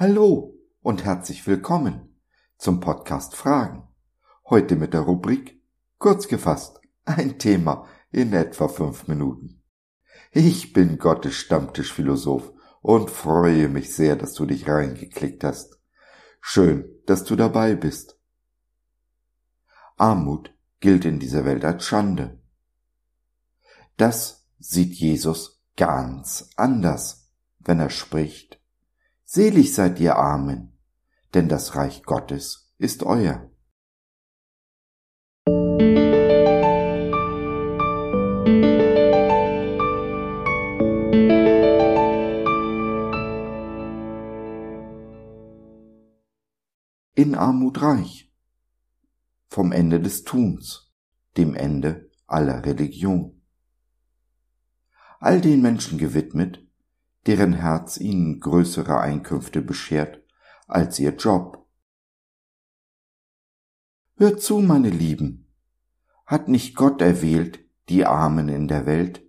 Hallo und herzlich willkommen zum Podcast Fragen. Heute mit der Rubrik Kurz gefasst, ein Thema in etwa fünf Minuten. Ich bin Gottes Stammtischphilosoph und freue mich sehr, dass du dich reingeklickt hast. Schön, dass du dabei bist. Armut gilt in dieser Welt als Schande. Das sieht Jesus ganz anders, wenn er spricht Selig seid ihr Armen, denn das Reich Gottes ist euer. In Armut reich, vom Ende des Tuns, dem Ende aller Religion. All den Menschen gewidmet, deren Herz ihnen größere Einkünfte beschert als ihr Job. Hört zu, meine Lieben, hat nicht Gott erwählt die Armen in der Welt,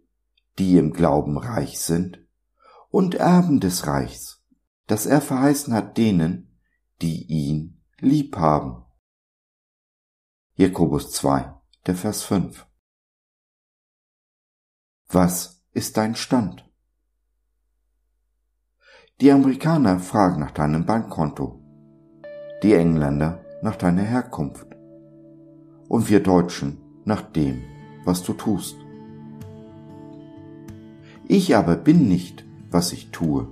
die im Glauben reich sind, und Erben des Reichs, das er verheißen hat denen, die ihn lieb haben. Jakobus 2, der Vers 5. Was ist dein Stand? Die Amerikaner fragen nach deinem Bankkonto, die Engländer nach deiner Herkunft und wir Deutschen nach dem, was du tust. Ich aber bin nicht, was ich tue,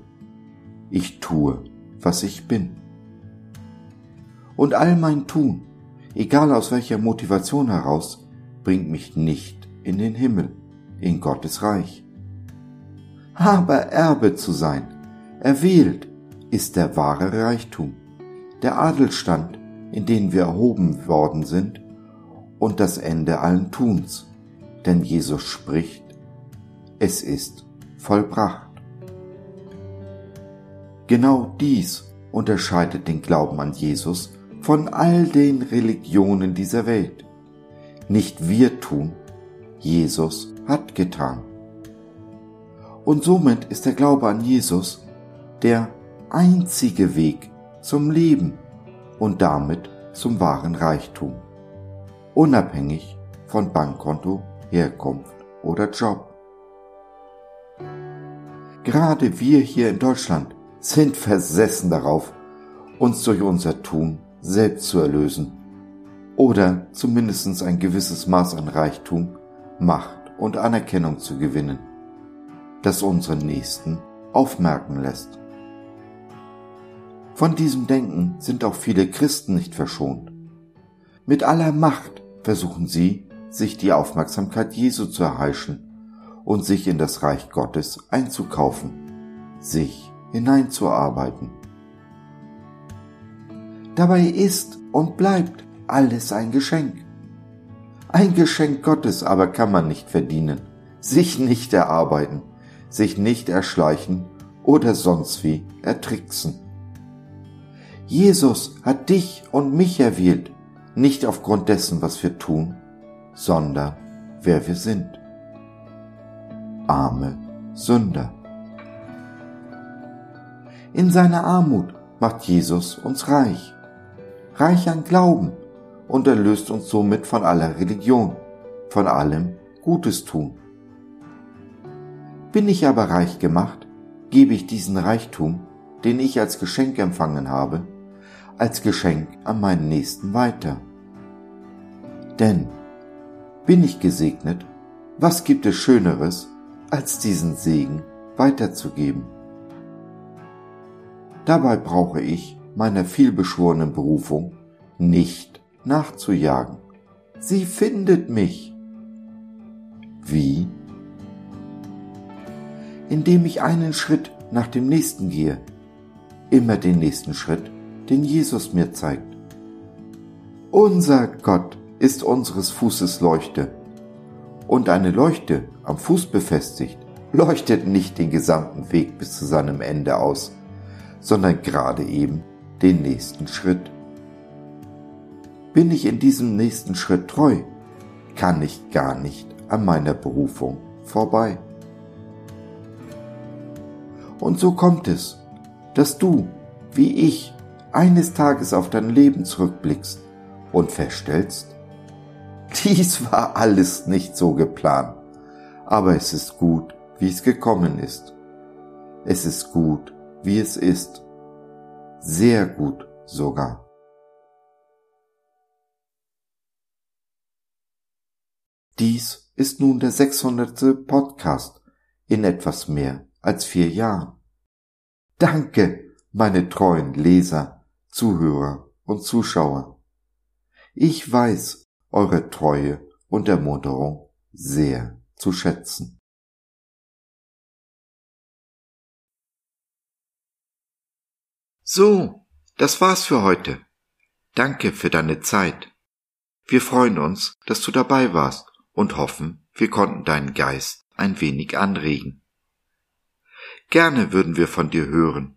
ich tue, was ich bin. Und all mein Tun, egal aus welcher Motivation heraus, bringt mich nicht in den Himmel, in Gottes Reich. Aber Erbe zu sein, Erwählt ist der wahre Reichtum, der Adelstand, in den wir erhoben worden sind, und das Ende allen Tuns, denn Jesus spricht, es ist vollbracht. Genau dies unterscheidet den Glauben an Jesus von all den Religionen dieser Welt. Nicht wir tun, Jesus hat getan. Und somit ist der Glaube an Jesus der einzige Weg zum Leben und damit zum wahren Reichtum, unabhängig von Bankkonto, Herkunft oder Job. Gerade wir hier in Deutschland sind versessen darauf, uns durch unser Tun selbst zu erlösen oder zumindest ein gewisses Maß an Reichtum, Macht und Anerkennung zu gewinnen, das unseren Nächsten aufmerken lässt. Von diesem Denken sind auch viele Christen nicht verschont. Mit aller Macht versuchen sie, sich die Aufmerksamkeit Jesu zu erheischen und sich in das Reich Gottes einzukaufen, sich hineinzuarbeiten. Dabei ist und bleibt alles ein Geschenk. Ein Geschenk Gottes aber kann man nicht verdienen, sich nicht erarbeiten, sich nicht erschleichen oder sonst wie ertricksen. Jesus hat dich und mich erwählt, nicht aufgrund dessen, was wir tun, sondern wer wir sind. Arme Sünder. In seiner Armut macht Jesus uns reich, reich an Glauben und erlöst uns somit von aller Religion, von allem Gutes tun. Bin ich aber reich gemacht, gebe ich diesen Reichtum, den ich als Geschenk empfangen habe, als Geschenk an meinen Nächsten weiter. Denn bin ich gesegnet, was gibt es Schöneres, als diesen Segen weiterzugeben? Dabei brauche ich meiner vielbeschworenen Berufung nicht nachzujagen. Sie findet mich. Wie? Indem ich einen Schritt nach dem nächsten gehe, immer den nächsten Schritt den Jesus mir zeigt. Unser Gott ist unseres Fußes Leuchte. Und eine Leuchte am Fuß befestigt, leuchtet nicht den gesamten Weg bis zu seinem Ende aus, sondern gerade eben den nächsten Schritt. Bin ich in diesem nächsten Schritt treu, kann ich gar nicht an meiner Berufung vorbei. Und so kommt es, dass du wie ich, eines Tages auf dein Leben zurückblickst und feststellst, dies war alles nicht so geplant, aber es ist gut, wie es gekommen ist. Es ist gut, wie es ist. Sehr gut sogar. Dies ist nun der 600. Podcast in etwas mehr als vier Jahren. Danke, meine treuen Leser, Zuhörer und Zuschauer. Ich weiß eure Treue und Ermunterung sehr zu schätzen. So, das war's für heute. Danke für deine Zeit. Wir freuen uns, dass du dabei warst und hoffen, wir konnten deinen Geist ein wenig anregen. Gerne würden wir von dir hören,